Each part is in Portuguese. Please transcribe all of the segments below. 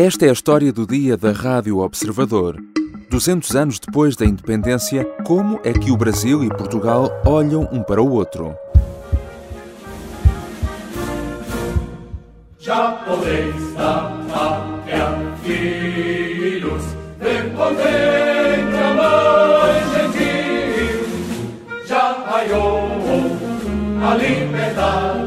Esta é a história do dia da Rádio Observador. 200 anos depois da independência, como é que o Brasil e Portugal olham um para o outro? Já podeis dar pátria, filhos, respondendo a mãe gentil, já raiou a liberdade,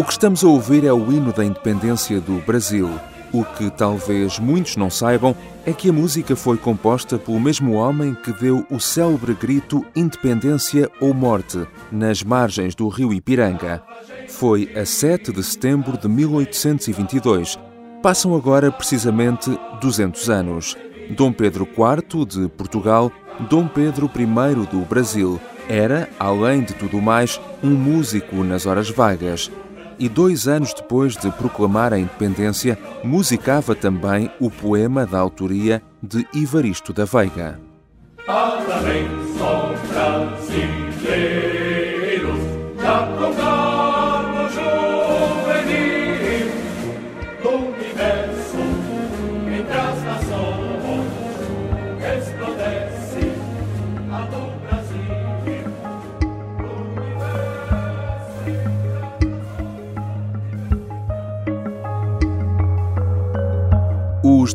O que estamos a ouvir é o hino da independência do Brasil. O que talvez muitos não saibam é que a música foi composta pelo mesmo homem que deu o célebre grito Independência ou Morte nas margens do rio Ipiranga. Foi a 7 de setembro de 1822. Passam agora precisamente 200 anos. Dom Pedro IV de Portugal, Dom Pedro I do Brasil, era, além de tudo mais, um músico nas horas vagas e dois anos depois de proclamar a independência, musicava também o poema da autoria de Ivaristo da Veiga.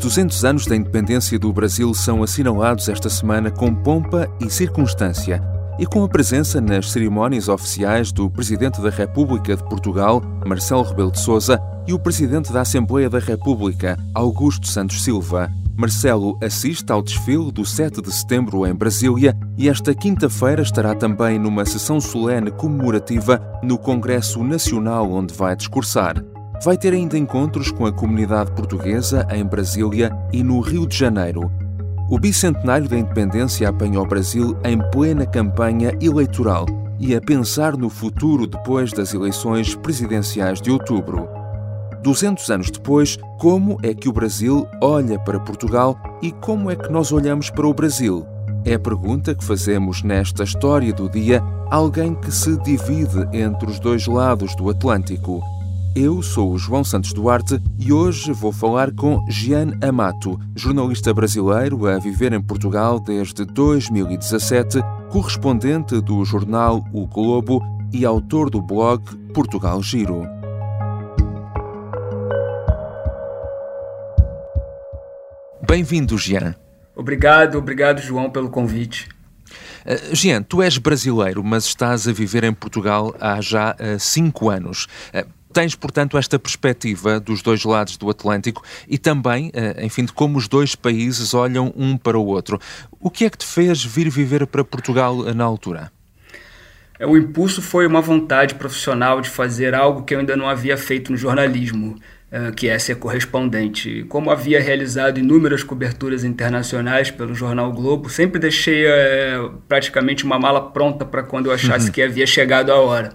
200 anos da independência do Brasil são assinalados esta semana com pompa e circunstância e com a presença nas cerimónias oficiais do Presidente da República de Portugal, Marcelo Rebelo de Sousa, e o Presidente da Assembleia da República, Augusto Santos Silva. Marcelo assiste ao desfile do 7 de setembro em Brasília e esta quinta-feira estará também numa sessão solene comemorativa no Congresso Nacional onde vai discursar. Vai ter ainda encontros com a comunidade portuguesa em Brasília e no Rio de Janeiro. O bicentenário da independência apanha o Brasil em plena campanha eleitoral e a pensar no futuro depois das eleições presidenciais de outubro. 200 anos depois, como é que o Brasil olha para Portugal e como é que nós olhamos para o Brasil? É a pergunta que fazemos nesta história do dia, alguém que se divide entre os dois lados do Atlântico. Eu sou o João Santos Duarte e hoje vou falar com Jean Amato, jornalista brasileiro a viver em Portugal desde 2017, correspondente do jornal O Globo e autor do blog Portugal Giro. Bem-vindo, Jean. Obrigado, obrigado, João, pelo convite. Uh, Jean, tu és brasileiro, mas estás a viver em Portugal há já uh, cinco anos. Uh, Tens, portanto, esta perspectiva dos dois lados do Atlântico e também, eh, enfim, de como os dois países olham um para o outro. O que é que te fez vir viver para Portugal eh, na altura? É, o impulso foi uma vontade profissional de fazer algo que eu ainda não havia feito no jornalismo, eh, que é ser correspondente. Como havia realizado inúmeras coberturas internacionais pelo jornal Globo, sempre deixei praticamente uma mala pronta para quando eu achasse uhum. que havia chegado a hora.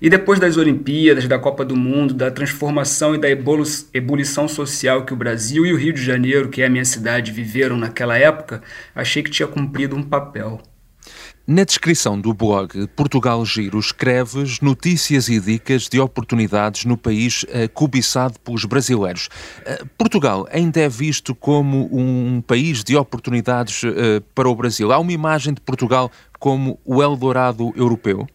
E depois das Olimpíadas, da Copa do Mundo, da transformação e da ebulição social que o Brasil e o Rio de Janeiro, que é a minha cidade, viveram naquela época, achei que tinha cumprido um papel. Na descrição do blog Portugal Giro, escreves notícias e dicas de oportunidades no país cobiçado pelos brasileiros. Uh, Portugal ainda é visto como um país de oportunidades uh, para o Brasil. Há uma imagem de Portugal como o Eldorado europeu?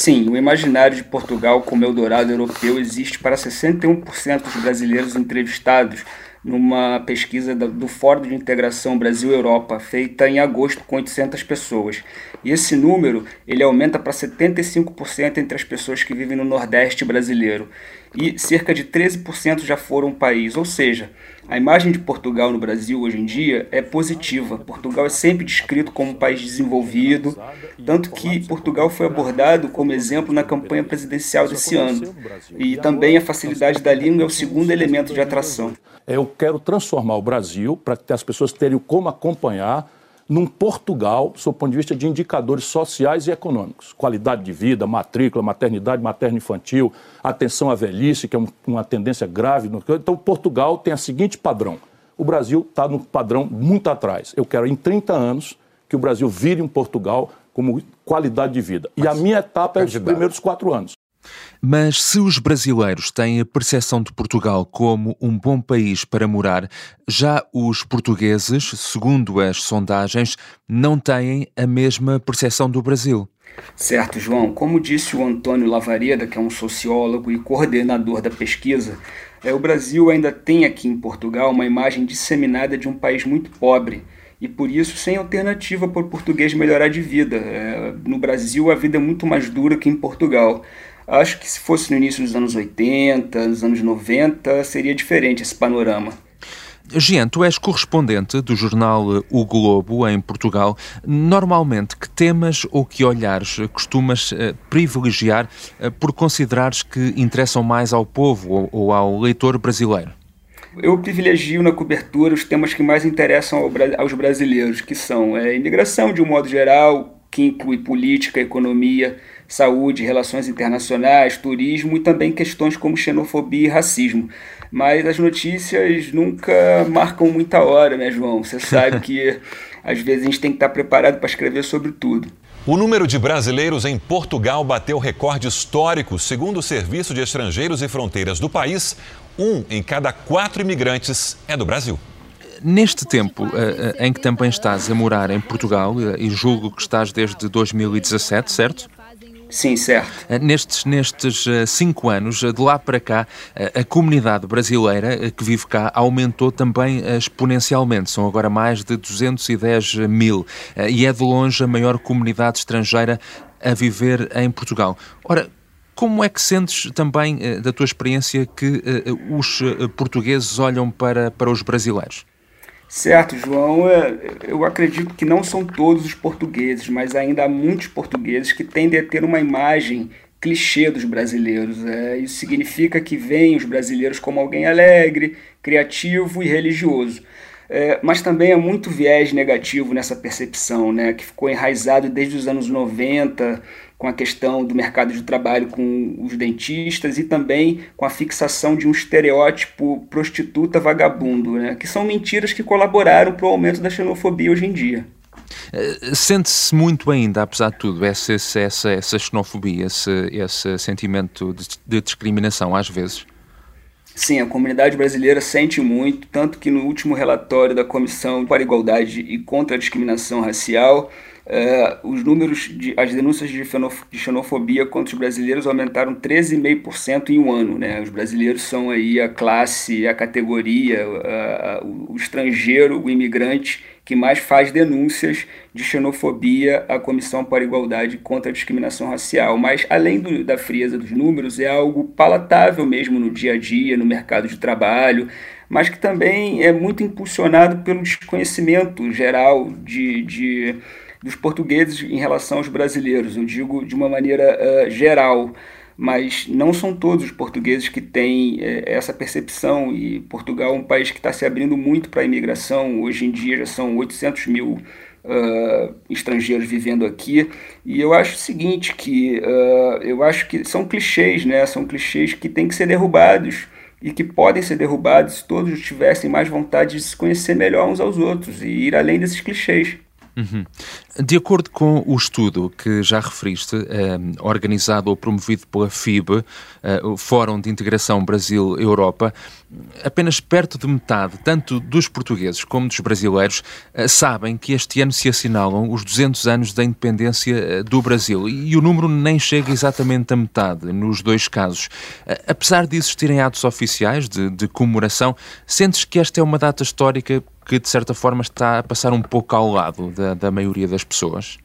Sim, o imaginário de Portugal como Eldorado europeu existe para 61% dos brasileiros entrevistados numa pesquisa do Fórum de Integração Brasil-Europa, feita em agosto com 800 pessoas. E esse número ele aumenta para 75% entre as pessoas que vivem no Nordeste brasileiro. E cerca de 13% já foram país, ou seja, a imagem de Portugal no Brasil hoje em dia é positiva. Portugal é sempre descrito como um país desenvolvido, tanto que Portugal foi abordado como exemplo na campanha presidencial desse ano. E também a facilidade da língua é o segundo elemento de atração. Eu quero transformar o Brasil para que as pessoas tenham como acompanhar num Portugal, do ponto de vista de indicadores sociais e econômicos. Qualidade de vida, matrícula, maternidade materno-infantil, atenção à velhice, que é uma tendência grave. Então, Portugal tem o seguinte padrão. O Brasil está no padrão muito atrás. Eu quero, em 30 anos, que o Brasil vire um Portugal como qualidade de vida. Mas, e a minha etapa é os primeiros quatro anos. Mas se os brasileiros têm a percepção de Portugal como um bom país para morar, já os portugueses, segundo as sondagens, não têm a mesma percepção do Brasil. Certo, João. Como disse o Antônio Lavareda, que é um sociólogo e coordenador da pesquisa, é, o Brasil ainda tem aqui em Portugal uma imagem disseminada de um país muito pobre e por isso sem alternativa para o português melhorar de vida. É, no Brasil a vida é muito mais dura que em Portugal. Acho que se fosse no início dos anos 80, dos anos 90, seria diferente esse panorama. Jean, tu és correspondente do jornal O Globo em Portugal. Normalmente, que temas ou que olhares costumas uh, privilegiar uh, por considerares que interessam mais ao povo ou, ao leitor brasileiro? Eu privilegio na cobertura os temas que mais interessam ao, aos brasileiros, que são a é, imigração de um modo geral, que inclui política, economia, saúde, relações internacionais, turismo e também questões como xenofobia e racismo. Mas as notícias nunca marcam muita hora, né, João? Você sabe que às vezes a gente tem que estar preparado para escrever sobre tudo. O número de brasileiros em Portugal bateu recorde histórico. Segundo o Serviço de Estrangeiros e Fronteiras do país, um em cada quatro imigrantes é do Brasil. Neste tempo uh, em que também estás a morar em Portugal, uh, e julgo que estás desde 2017, certo? Sim, certo. Eh, nestes, nestes eh, cinco anos, eh, de lá para cá, a comunidade brasileira que vive cá aumentou também exponencialmente. São agora mais de 210 mil e é de longe a maior comunidade estrangeira a viver em Portugal. Ora, como é que sentes também, da tua experiência, que os portugueses olham para, para os brasileiros? Certo, João. É, eu acredito que não são todos os portugueses, mas ainda há muitos portugueses que tendem a ter uma imagem clichê dos brasileiros. É, isso significa que veem os brasileiros como alguém alegre, criativo e religioso. É, mas também há muito viés negativo nessa percepção, né, que ficou enraizado desde os anos 90, com a questão do mercado de trabalho com os dentistas e também com a fixação de um estereótipo prostituta vagabundo, né? que são mentiras que colaboraram para o aumento da xenofobia hoje em dia. Eh, sente-se muito ainda, apesar de tudo, essa, essa, essa xenofobia, esse, esse sentimento de, de discriminação, às vezes? Sim, a comunidade brasileira sente muito, tanto que no último relatório da Comissão para a Igualdade e contra a Discriminação Racial, uh, os números, de, as denúncias de, xenofobia contra os brasileiros aumentaram 13,5% em um ano. Né? Os brasileiros são aí a classe, a categoria, uh, o, o estrangeiro, o imigrante que mais faz denúncias de xenofobia à Comissão para a Igualdade contra a Discriminação Racial. Mas, além do, da frieza dos números, é algo palatável mesmo no dia a dia, no mercado de trabalho, mas que também é muito impulsionado pelo desconhecimento geral de, de dos portugueses em relação aos brasileiros. Eu digo de uma maneira uh, geral mas não são todos os portugueses que têm é, essa percepção e Portugal é um país que está se abrindo muito para a imigração. Hoje em dia já são 800 mil uh, estrangeiros vivendo aqui e eu acho o seguinte que uh, eu acho que são clichês, né? São clichês que têm que ser derrubados e que podem ser derrubados se todos tivessem mais vontade de se conhecer melhor uns aos outros e ir além desses clichês. Uhum. De acordo com o estudo que já referiste, eh, organizado ou promovido pela FIB, eh, o Fórum de Integração Brasil-Europa, apenas perto de metade, tanto dos portugueses como dos brasileiros, eh, sabem que este ano se assinalam os 200 anos da independência eh, do Brasil e o número nem chega exatamente a metade nos dois casos. Eh, apesar de existirem atos oficiais de, de comemoração, sentes que esta é uma data histórica que, de certa forma, está a passar um pouco ao lado da, da maioria das pessoas?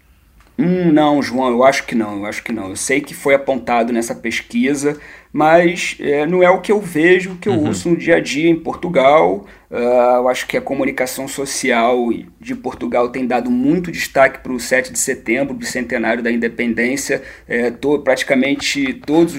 Hum, não, João, eu acho que não, eu acho que não. Eu sei que foi apontado nessa pesquisa, mas é, não é o que eu vejo, o que eu uhum. uso no dia a dia em Portugal. Uh, eu acho que a comunicação social de Portugal tem dado muito destaque para o 7 de setembro, bicentenário da independência. É, to, praticamente todas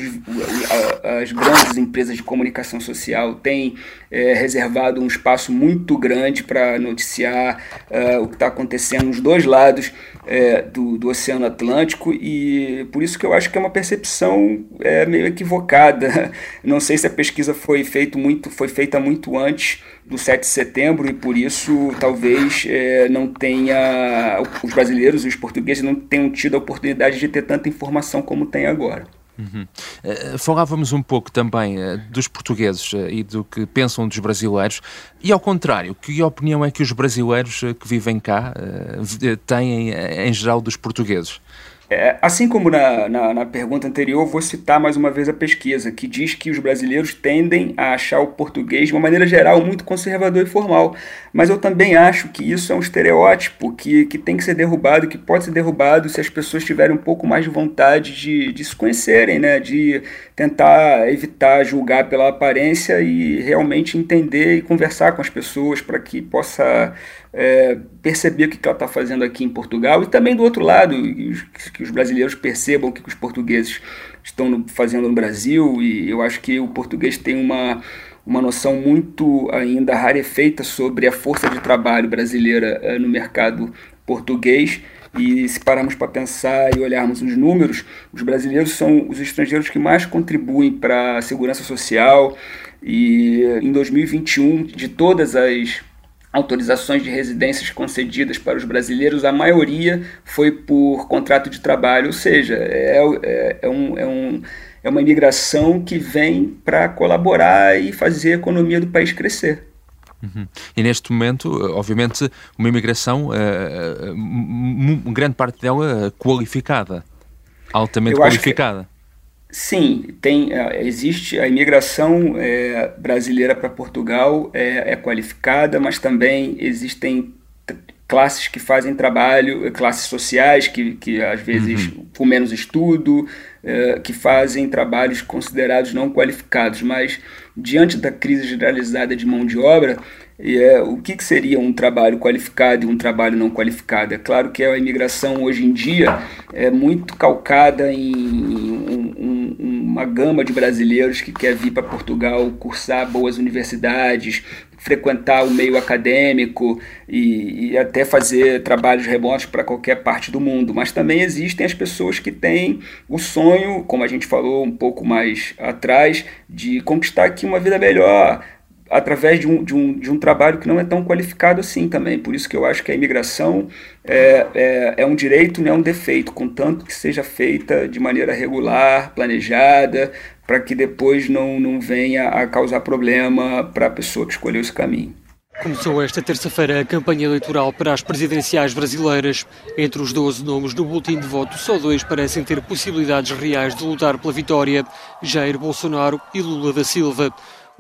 as grandes empresas de comunicação social têm é, reservado um espaço muito grande para noticiar uh, o que está acontecendo nos dois lados é, do, do Oceano Atlântico e por isso que eu acho que é uma percepção é, meio equivocada. Não sei se a pesquisa foi, feito muito, foi feita muito antes do 7 de setembro e por isso talvez é, não tenha os brasileiros e os portugueses não tenham tido a oportunidade de ter tanta informação como tem agora. Uhum. Uh, falávamos um pouco também dos portugueses e do que pensam dos brasileiros, e ao contrário, que opinião é que os brasileiros que vivem cá têm em geral dos portugueses? É, assim como na, na, na, pergunta anterior, vou citar mais uma vez a pesquisa, que diz que os brasileiros tendem a achar o português, de uma maneira geral, muito conservador e formal. Mas eu também acho que isso é um estereótipo que, que tem que ser derrubado, que pode ser derrubado se as pessoas tiverem um pouco mais de vontade de, de se conhecerem, né? de tentar evitar julgar pela aparência e realmente entender e conversar com as pessoas para que possa é, perceber o que ela está fazendo aqui em Portugal e também do outro lado, que os brasileiros percebam o que os portugueses estão fazendo no Brasil e eu acho que o português tem uma, uma noção muito ainda rarefeita sobre a força de trabalho brasileira é, no mercado português. E se pararmos para pensar e olharmos os números, os brasileiros são os estrangeiros que mais contribuem para a segurança social. E em 2021 de todas as autorizações de residências concedidas para os brasileiros, a maioria foi por contrato de trabalho, ou seja, é, é, é, um, é, um, é uma imigração que vem para colaborar e fazer a economia do país crescer. Uhum. E neste momento, obviamente, uma imigração, uh, uh, grande parte dela qualificada, altamente qualificada. Sim, tem, é, existe a imigração é, brasileira para Portugal é, é, qualificada, mas também existem classes que fazem trabalho, classes sociais que, que às vezes uhum. com menos estudo, é, que fazem trabalhos considerados não qualificados, mas diante da crise generalizada de mão de obra, é, o que, que, seria um trabalho qualificado e um trabalho não qualificado? É claro que a imigração hoje em dia é muito calcada em, em uma gama de brasileiros que quer vir para Portugal cursar boas universidades, frequentar o meio acadêmico e, e até fazer trabalhos remotos para qualquer parte do mundo. Mas também existem as pessoas que têm o sonho, como a gente falou um pouco mais atrás, de conquistar aqui uma vida melhor através de um, de, um, de um trabalho que não é tão qualificado assim também. Por isso que eu acho que a imigração é, é, é um direito, não é um defeito, contanto que seja feita de maneira regular, planejada, para que depois não, não venha a causar problema para a pessoa que escolheu esse caminho. Começou esta terça-feira a campanha eleitoral para as presidenciais brasileiras. Entre os 12 nomes do boletim de voto, só dois parecem ter possibilidades reais de lutar pela vitória: Jair Bolsonaro e Lula da Silva.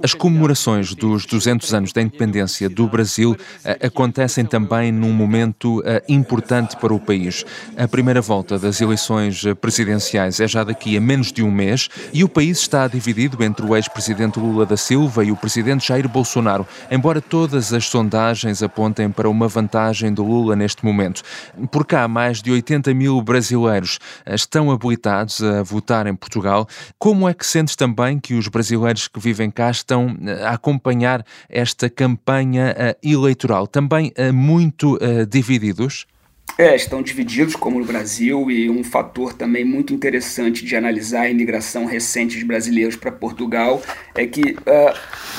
As comemorações dos 200 anos da independência do Brasil eh, acontecem também num momento eh, importante para o país. A primeira volta das eleições eh, presidenciais é já daqui a menos de um mês e o país está dividido entre o ex-presidente Lula da Silva e o presidente Jair Bolsonaro, embora todas as sondagens apontem para uma vantagem do Lula neste momento. Por cá, mais de 80 mil brasileiros estão habilitados a votar em Portugal. Como é que sentes também que os brasileiros que vivem cá estão eh, a acompanhar esta campanha eh, eleitoral, também eh, muito divididos? É, estão divididos, como no Brasil, e um fator também muito interessante de analisar a imigração recente de brasileiros para Portugal é que uh,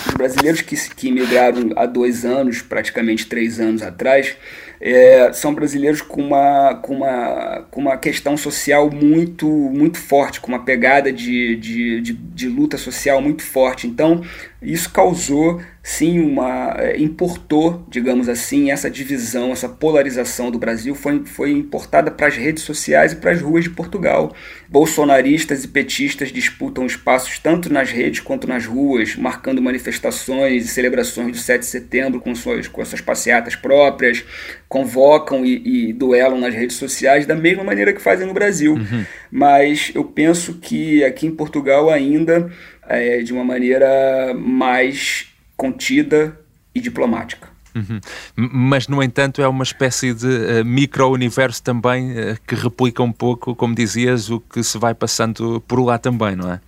os brasileiros que, que imigraram há dois anos, praticamente três anos atrás, é, são brasileiros com uma, com, uma, com uma questão social muito, muito forte, com uma pegada de, de, de, de luta social muito forte. Então, isso causou, sim, uma. É, importou, digamos assim, essa divisão, essa polarização do Brasil foi, foi importada para as redes sociais e para as ruas de Portugal. Bolsonaristas e petistas disputam espaços tanto nas redes quanto nas ruas, marcando manifestações e celebrações do 7 de setembro com suas, com suas passeatas próprias, convocam e, e duelam nas redes sociais da mesma maneira que fazem no Brasil. Uhum. Mas eu penso que aqui em Portugal ainda é, de uma maneira mais contida e diplomática. Uhum. Mas, no entanto, é uma espécie de uh, micro-universo também uh, que replica um pouco, como dizias, o que se vai passando por lá também, não é?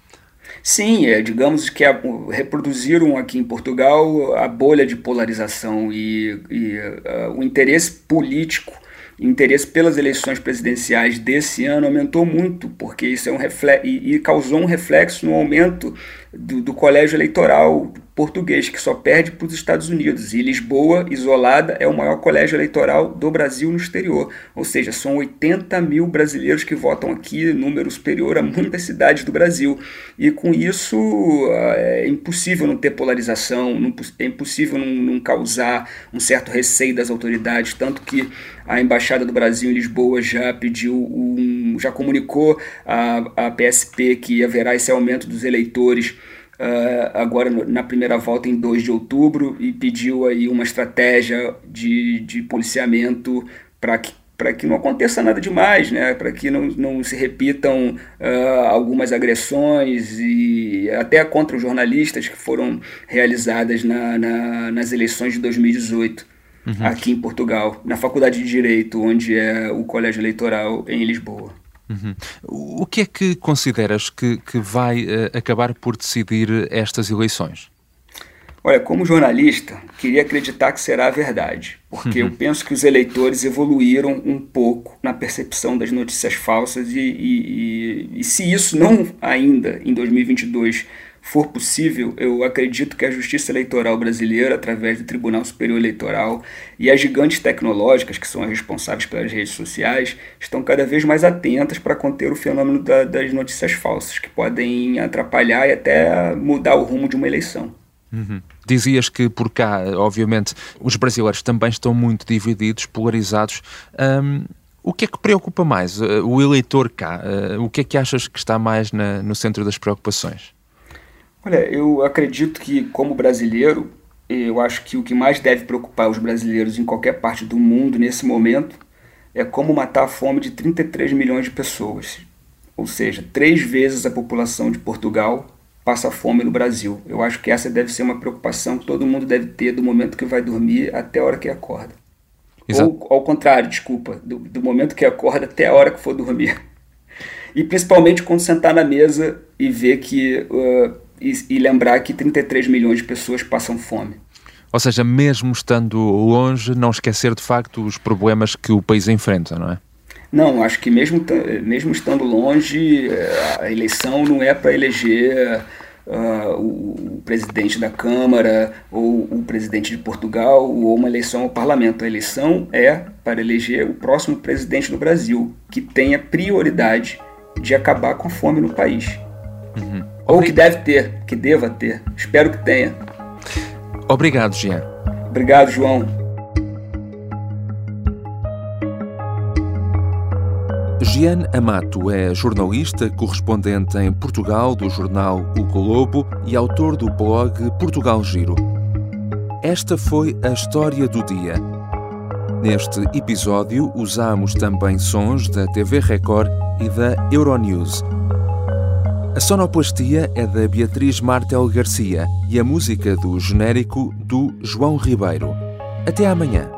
Sim, é, digamos que a, reproduziram aqui em Portugal a bolha de polarização e, e uh, o interesse político o interesse pelas eleições presidenciais desse ano aumentou muito, porque isso é um reflexo, e, e causou um reflexo no aumento do, do colégio eleitoral português, que só perde para os Estados Unidos. E Lisboa, isolada, é o maior colégio eleitoral do Brasil no exterior. Ou seja, são 80 mil brasileiros que votam aqui, número superior a muitas cidades do Brasil. E com isso ah, é impossível não ter polarização, é impossível não, não causar um certo receio das autoridades, tanto que a Embaixada do Brasil em Lisboa já pediu um, já comunicou a, a PSP que haverá esse aumento dos eleitores uh, agora na primeira volta em 2 de outubro e pediu aí uma estratégia de, de policiamento para que para que não aconteça nada demais, né? para que não, não se repitam uh, algumas agressões e até contra os jornalistas que foram realizadas na, na, nas eleições de 2018 uhum. aqui em Portugal, na Faculdade de Direito, onde é o colégio eleitoral em Lisboa. Uhum. O que é que consideras que, que vai uh, acabar por decidir estas eleições? Olha, como jornalista, queria acreditar que será a verdade, porque uhum. eu penso que os eleitores evoluíram um pouco na percepção das notícias falsas e, e, e, e se isso não ainda em 2022 for possível, eu acredito que a Justiça Eleitoral brasileira, através do Tribunal Superior Eleitoral e as gigantes tecnológicas, que são as responsáveis pelas redes sociais, estão cada vez mais atentas para conter o fenômeno da, das notícias falsas, que podem atrapalhar e até mudar o rumo de uma eleição. Uhum. Dizias que por cá, obviamente, os brasileiros também estão muito divididos, polarizados. Um, o que é que preocupa mais uh, o eleitor cá? Uh, o que é que achas que está mais na, no centro das preocupações? Olha, eu acredito que, como brasileiro, eu acho que o que mais deve preocupar os brasileiros em qualquer parte do mundo nesse momento é como matar a fome de 33 milhões de pessoas. Ou seja, três vezes a população de Portugal passa fome no Brasil. Eu acho que essa deve ser uma preocupação que todo mundo deve ter do momento que vai dormir até a hora que acorda. Exato. Ou ao contrário, desculpa, do, do momento que acorda até a hora que for dormir. E principalmente quando sentar na mesa e ver que uh, e, e lembrar que 33 milhões de pessoas passam fome. Ou seja, mesmo estando longe, não esquecer de facto os problemas que o país enfrenta, não é? Não, acho que mesmo, mesmo estando longe, eh, a eleição não é para eleger uh, o, o, presidente da Câmara ou o presidente de Portugal ou uma eleição ao parlamento. A eleição é para eleger o próximo presidente do Brasil, que tenha prioridade de acabar com a fome no país. Uhum. Ou que deve ter, que deva ter. Espero que tenha. Obrigado, Jean. Obrigado, João. Jean Amato é jornalista, correspondente em Portugal do jornal O Globo e autor do blog Portugal Giro. Esta foi a história do dia. Neste episódio usamos também sons da TV Record e da Euronews. A sonoplastia é da Beatriz Martel Garcia e a música do genérico do João Ribeiro. Até amanhã.